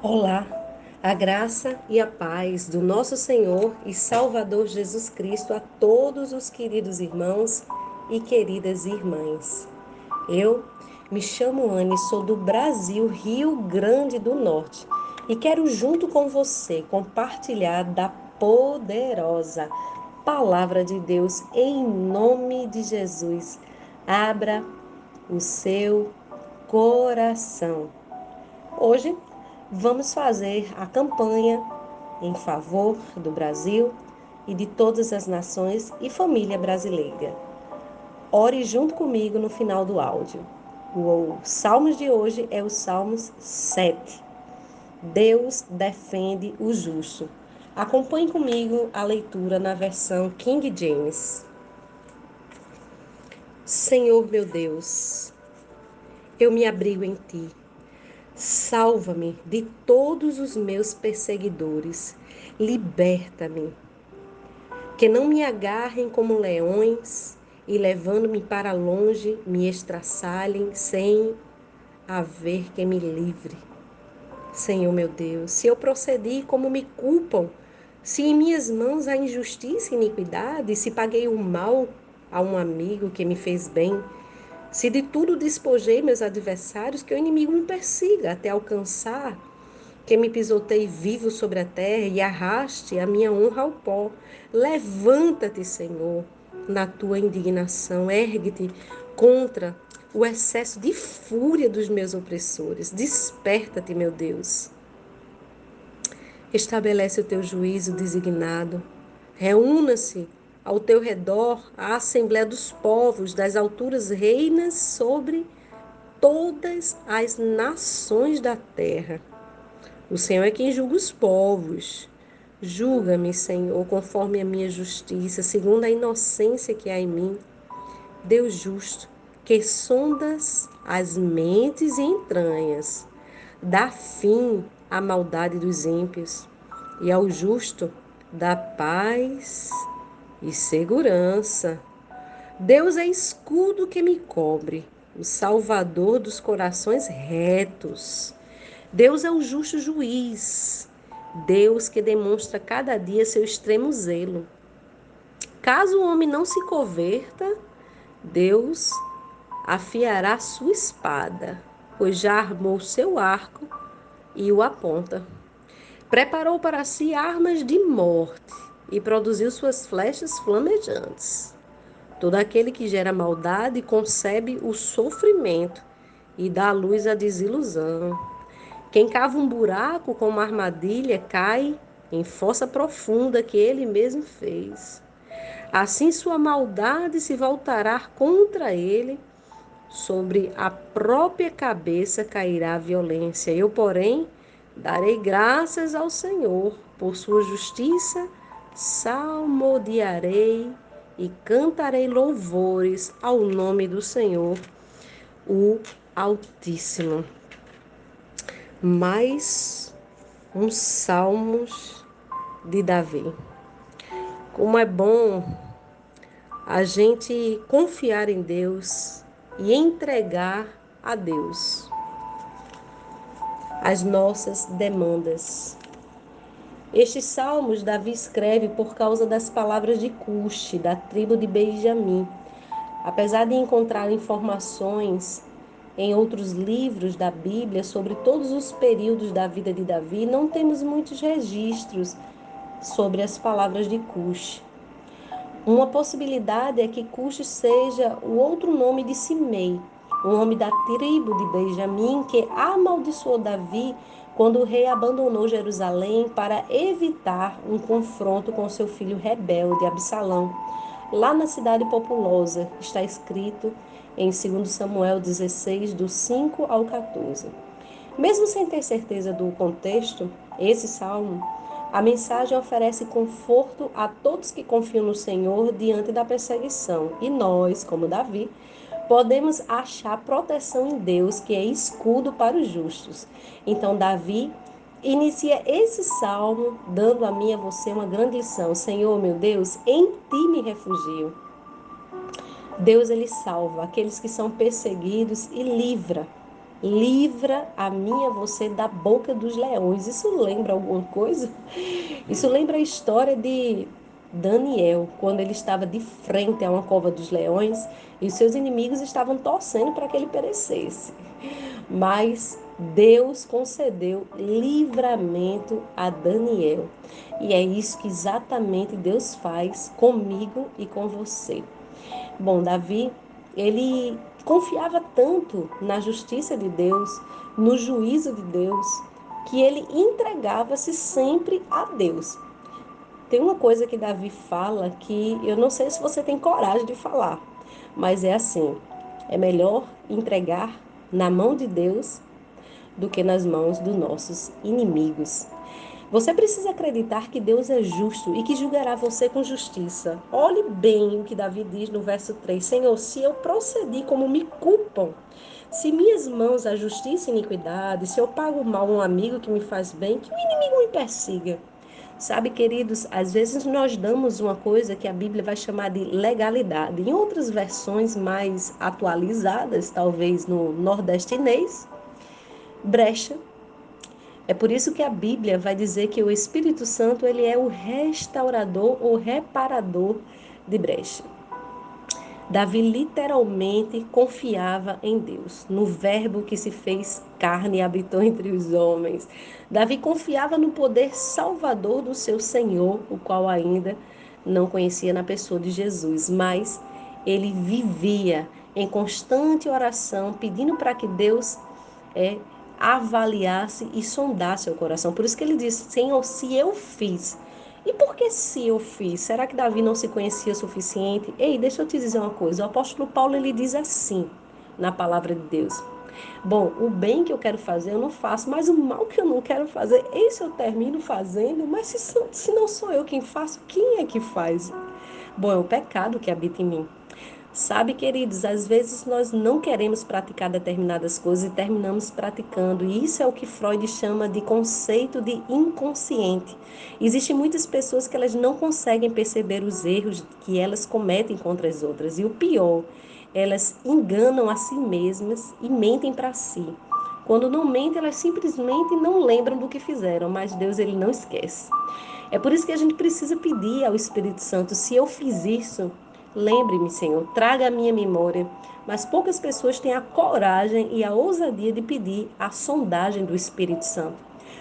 Olá, a graça e a paz do nosso Senhor e Salvador Jesus Cristo a todos os queridos irmãos e queridas irmãs. Eu me chamo Anne, sou do Brasil, Rio Grande do Norte, e quero, junto com você, compartilhar da poderosa Palavra de Deus em nome de Jesus. Abra o seu coração. Hoje vamos fazer a campanha em favor do Brasil e de todas as nações e família brasileira. Ore junto comigo no final do áudio. O Salmos de hoje é o Salmos 7. Deus defende o justo. Acompanhe comigo a leitura na versão King James. Senhor meu Deus, eu me abrigo em ti Salva-me de todos os meus perseguidores, liberta-me. Que não me agarrem como leões e, levando-me para longe, me estraçalhem sem haver quem me livre. Senhor meu Deus, se eu procedi como me culpam, se em minhas mãos há injustiça e iniquidade, se paguei o mal a um amigo que me fez bem, se de tudo despojei meus adversários, que o inimigo me persiga até alcançar, que me pisoteie vivo sobre a terra e arraste a minha honra ao pó. Levanta-te, Senhor, na tua indignação, ergue-te contra o excesso de fúria dos meus opressores. Desperta-te, meu Deus. Estabelece o teu juízo designado. Reúna-se ao teu redor a Assembleia dos Povos das alturas reinas sobre todas as nações da terra. O Senhor é quem julga os povos. Julga-me, Senhor, conforme a minha justiça, segundo a inocência que há em mim. Deus justo, que sondas as mentes e entranhas, dá fim à maldade dos ímpios, e ao justo dá paz e segurança. Deus é escudo que me cobre, o salvador dos corações retos. Deus é o justo juiz, Deus que demonstra cada dia seu extremo zelo. Caso o homem não se converta, Deus afiará sua espada, pois já armou seu arco e o aponta. Preparou para si armas de morte e produziu suas flechas flamejantes. Todo aquele que gera maldade concebe o sofrimento e dá luz à desilusão. Quem cava um buraco com uma armadilha cai em fossa profunda que ele mesmo fez. Assim sua maldade se voltará contra ele, sobre a própria cabeça cairá a violência. Eu, porém, darei graças ao Senhor por sua justiça salmodiarei e cantarei louvores ao nome do Senhor, o Altíssimo. Mais uns salmos de Davi. Como é bom a gente confiar em Deus e entregar a Deus as nossas demandas estes salmos Davi escreve por causa das palavras de Cuxi, da tribo de Benjamim. Apesar de encontrar informações em outros livros da Bíblia sobre todos os períodos da vida de Davi, não temos muitos registros sobre as palavras de Cuxi. Uma possibilidade é que Cuxi seja o outro nome de Simei, o nome da tribo de Benjamim que amaldiçoou Davi quando o rei abandonou Jerusalém para evitar um confronto com seu filho rebelde, Absalão. Lá na cidade populosa, está escrito em 2 Samuel 16, do 5 ao 14. Mesmo sem ter certeza do contexto, esse salmo, a mensagem oferece conforto a todos que confiam no Senhor diante da perseguição. E nós, como Davi, podemos achar proteção em Deus, que é escudo para os justos. Então, Davi inicia esse salmo dando a mim e a você uma grande lição. Senhor, meu Deus, em ti me refugio. Deus ele salva aqueles que são perseguidos e livra livra a mim e a você da boca dos leões. Isso lembra alguma coisa? Isso lembra a história de Daniel, quando ele estava de frente a uma cova dos leões e seus inimigos estavam torcendo para que ele perecesse. Mas Deus concedeu livramento a Daniel. E é isso que exatamente Deus faz comigo e com você. Bom, Davi, ele confiava tanto na justiça de Deus, no juízo de Deus, que ele entregava-se sempre a Deus. Tem uma coisa que Davi fala que eu não sei se você tem coragem de falar, mas é assim: é melhor entregar na mão de Deus do que nas mãos dos nossos inimigos. Você precisa acreditar que Deus é justo e que julgará você com justiça. Olhe bem o que Davi diz no verso 3: Senhor, se eu procedi como me culpam, se minhas mãos a justiça e iniquidade, se eu pago mal um amigo que me faz bem, que o inimigo me persiga. Sabe, queridos, às vezes nós damos uma coisa que a Bíblia vai chamar de legalidade. Em outras versões mais atualizadas, talvez no nordestinês, brecha é por isso que a Bíblia vai dizer que o Espírito Santo ele é o restaurador ou reparador de brecha. Davi literalmente confiava em Deus, no Verbo que se fez carne e habitou entre os homens. Davi confiava no poder salvador do seu Senhor, o qual ainda não conhecia na pessoa de Jesus, mas ele vivia em constante oração, pedindo para que Deus é, avaliasse e sondasse o coração. Por isso que ele disse: Senhor, se eu fiz. E por que se eu fiz? Será que Davi não se conhecia o suficiente? Ei, deixa eu te dizer uma coisa. O apóstolo Paulo ele diz assim na palavra de Deus. Bom, o bem que eu quero fazer eu não faço, mas o mal que eu não quero fazer, esse eu termino fazendo. Mas se, se não sou eu quem faço, quem é que faz? Bom, é o pecado que habita em mim. Sabe, queridos, às vezes nós não queremos praticar determinadas coisas e terminamos praticando, e isso é o que Freud chama de conceito de inconsciente. Existem muitas pessoas que elas não conseguem perceber os erros que elas cometem contra as outras, e o pior, elas enganam a si mesmas e mentem para si. Quando não mentem, elas simplesmente não lembram do que fizeram, mas Deus ele não esquece. É por isso que a gente precisa pedir ao Espírito Santo: se eu fiz isso, Lembre-me, Senhor, traga a minha memória. Mas poucas pessoas têm a coragem e a ousadia de pedir a sondagem do Espírito Santo.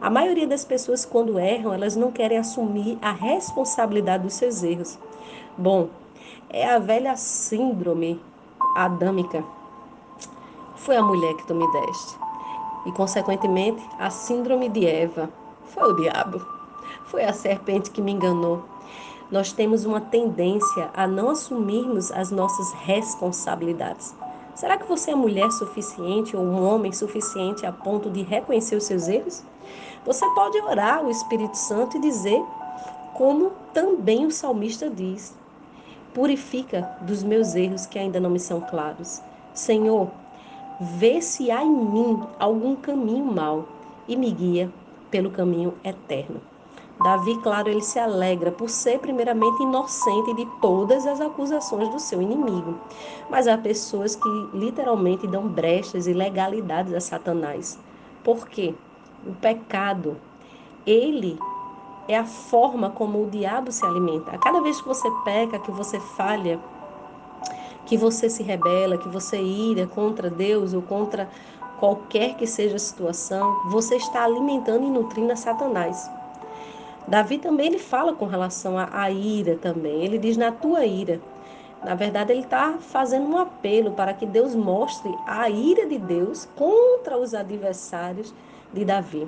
A maioria das pessoas, quando erram, elas não querem assumir a responsabilidade dos seus erros. Bom, é a velha síndrome adâmica. Foi a mulher que tu me deste. E, consequentemente, a síndrome de Eva. Foi o diabo. Foi a serpente que me enganou nós temos uma tendência a não assumirmos as nossas responsabilidades. Será que você é mulher suficiente ou um homem suficiente a ponto de reconhecer os seus erros? Você pode orar ao Espírito Santo e dizer, como também o salmista diz: Purifica dos meus erros que ainda não me são claros. Senhor, vê se há em mim algum caminho mau e me guia pelo caminho eterno. Davi, claro, ele se alegra por ser primeiramente inocente de todas as acusações do seu inimigo. Mas há pessoas que literalmente dão brechas e legalidades a Satanás. Por quê? O pecado, ele é a forma como o diabo se alimenta. A cada vez que você peca, que você falha, que você se rebela, que você ira contra Deus ou contra qualquer que seja a situação, você está alimentando e nutrindo a Satanás. Davi também ele fala com relação à ira também. Ele diz na tua ira. Na verdade, ele está fazendo um apelo para que Deus mostre a ira de Deus contra os adversários de Davi.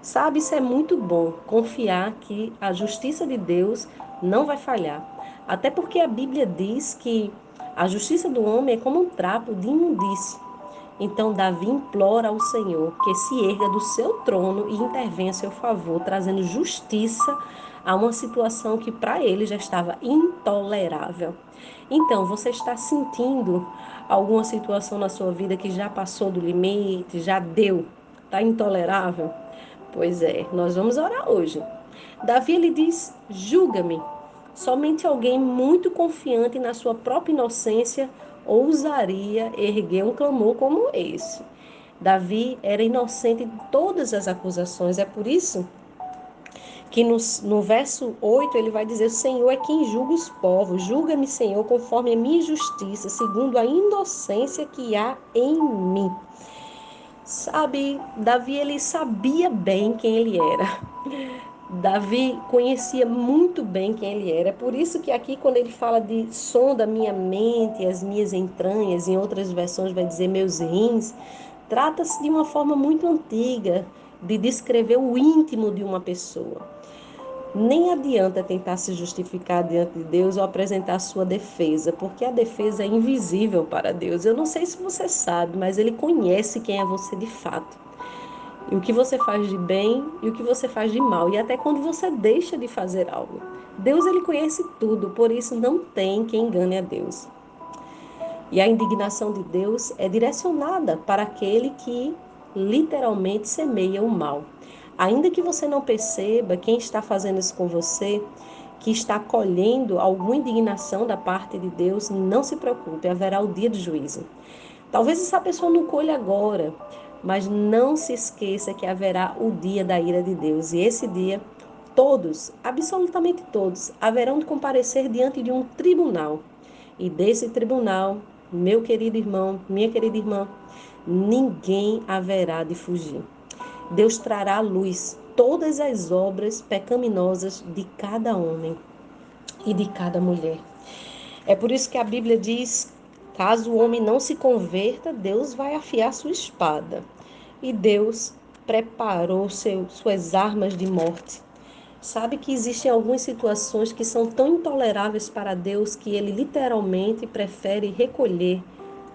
Sabe, isso é muito bom, confiar que a justiça de Deus não vai falhar. Até porque a Bíblia diz que a justiça do homem é como um trapo de imundície. Então Davi implora ao Senhor que se erga do seu trono e intervenha a seu favor, trazendo justiça a uma situação que para ele já estava intolerável. Então, você está sentindo alguma situação na sua vida que já passou do limite, já deu, está intolerável? Pois é, nós vamos orar hoje. Davi ele diz: julga-me. Somente alguém muito confiante na sua própria inocência ousaria erguer um clamor como esse. Davi era inocente de todas as acusações. É por isso que no, no verso 8 ele vai dizer: O Senhor é quem julga os povos, julga-me, Senhor, conforme a minha justiça, segundo a inocência que há em mim. Sabe, Davi ele sabia bem quem ele era. Davi conhecia muito bem quem ele era. É por isso que aqui, quando ele fala de som da minha mente, as minhas entranhas, em outras versões vai dizer meus rins, trata-se de uma forma muito antiga de descrever o íntimo de uma pessoa. Nem adianta tentar se justificar diante de Deus ou apresentar sua defesa, porque a defesa é invisível para Deus. Eu não sei se você sabe, mas Ele conhece quem é você de fato. O que você faz de bem e o que você faz de mal. E até quando você deixa de fazer algo. Deus, Ele conhece tudo, por isso não tem quem engane a Deus. E a indignação de Deus é direcionada para aquele que literalmente semeia o mal. Ainda que você não perceba quem está fazendo isso com você, que está colhendo alguma indignação da parte de Deus, não se preocupe, haverá o dia do juízo. Talvez essa pessoa não colhe agora, mas não se esqueça que haverá o dia da ira de Deus. E esse dia, todos, absolutamente todos, haverão de comparecer diante de um tribunal. E desse tribunal, meu querido irmão, minha querida irmã, ninguém haverá de fugir. Deus trará à luz todas as obras pecaminosas de cada homem e de cada mulher. É por isso que a Bíblia diz: caso o homem não se converta, Deus vai afiar sua espada. E Deus preparou seu, suas armas de morte. Sabe que existem algumas situações que são tão intoleráveis para Deus que ele literalmente prefere recolher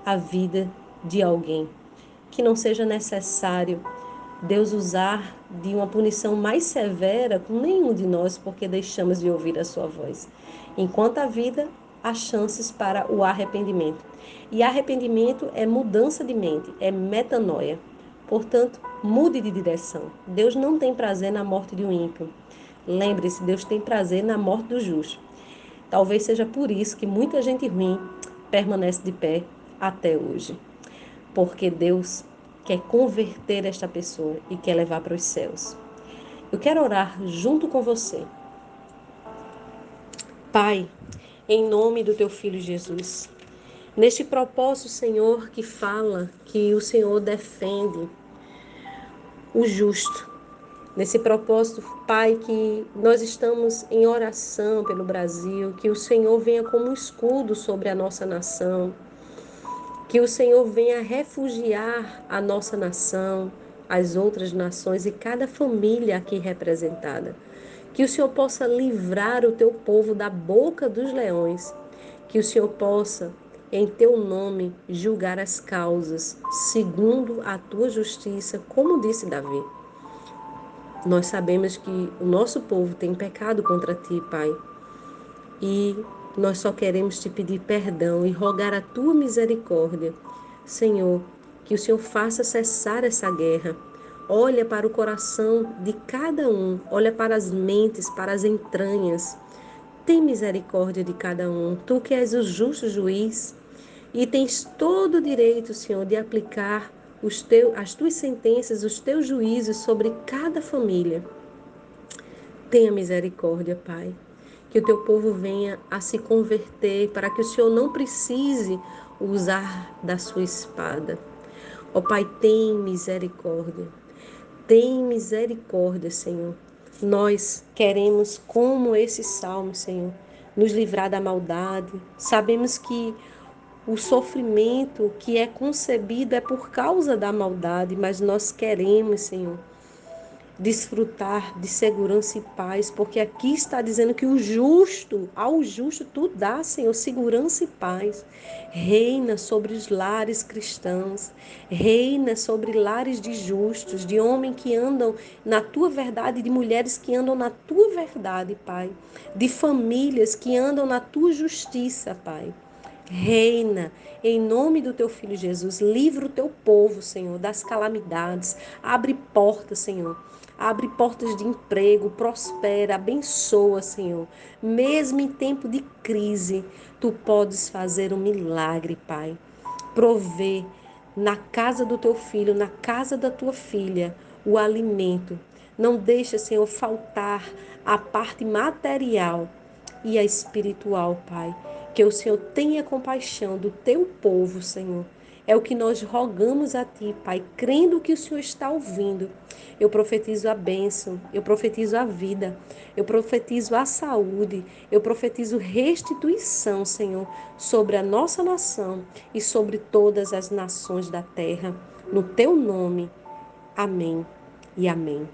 a vida de alguém. Que não seja necessário Deus usar de uma punição mais severa com nenhum de nós porque deixamos de ouvir a sua voz. Enquanto a vida, há chances para o arrependimento. E arrependimento é mudança de mente, é metanoia. Portanto, mude de direção. Deus não tem prazer na morte de um ímpio. Lembre-se, Deus tem prazer na morte do justo. Talvez seja por isso que muita gente ruim permanece de pé até hoje. Porque Deus quer converter esta pessoa e quer levar para os céus. Eu quero orar junto com você. Pai, em nome do teu filho Jesus, neste propósito, Senhor, que fala que o Senhor defende o justo. Nesse propósito, Pai, que nós estamos em oração pelo Brasil, que o Senhor venha como um escudo sobre a nossa nação que o Senhor venha refugiar a nossa nação, as outras nações e cada família aqui representada. Que o Senhor possa livrar o teu povo da boca dos leões. Que o Senhor possa, em teu nome, julgar as causas, segundo a tua justiça, como disse Davi. Nós sabemos que o nosso povo tem pecado contra ti, Pai. E nós só queremos te pedir perdão e rogar a tua misericórdia. Senhor, que o Senhor faça cessar essa guerra. Olha para o coração de cada um, olha para as mentes, para as entranhas. Tem misericórdia de cada um. Tu que és o justo juiz e tens todo o direito, Senhor, de aplicar os teu, as tuas sentenças, os teus juízos sobre cada família. Tenha misericórdia, Pai que o teu povo venha a se converter, para que o Senhor não precise usar da sua espada. Ó Pai, tem misericórdia. Tem misericórdia, Senhor. Nós queremos, como esse salmo, Senhor, nos livrar da maldade. Sabemos que o sofrimento que é concebido é por causa da maldade, mas nós queremos, Senhor, desfrutar de segurança e paz, porque aqui está dizendo que o justo, ao justo tu dá, Senhor, segurança e paz. Reina sobre os lares cristãos, reina sobre lares de justos, de homens que andam na tua verdade, de mulheres que andam na tua verdade, Pai, de famílias que andam na tua justiça, Pai. Reina, em nome do teu filho Jesus, livra o teu povo, Senhor, das calamidades. Abre portas, Senhor. Abre portas de emprego, prospera, abençoa, Senhor. Mesmo em tempo de crise, tu podes fazer um milagre, Pai. Prover na casa do teu filho, na casa da tua filha, o alimento. Não deixa, Senhor, faltar a parte material e a espiritual, Pai. Que o Senhor tenha compaixão do teu povo, Senhor. É o que nós rogamos a Ti, Pai, crendo que o Senhor está ouvindo. Eu profetizo a bênção, eu profetizo a vida, eu profetizo a saúde, eu profetizo restituição, Senhor, sobre a nossa nação e sobre todas as nações da terra. No Teu nome. Amém e amém.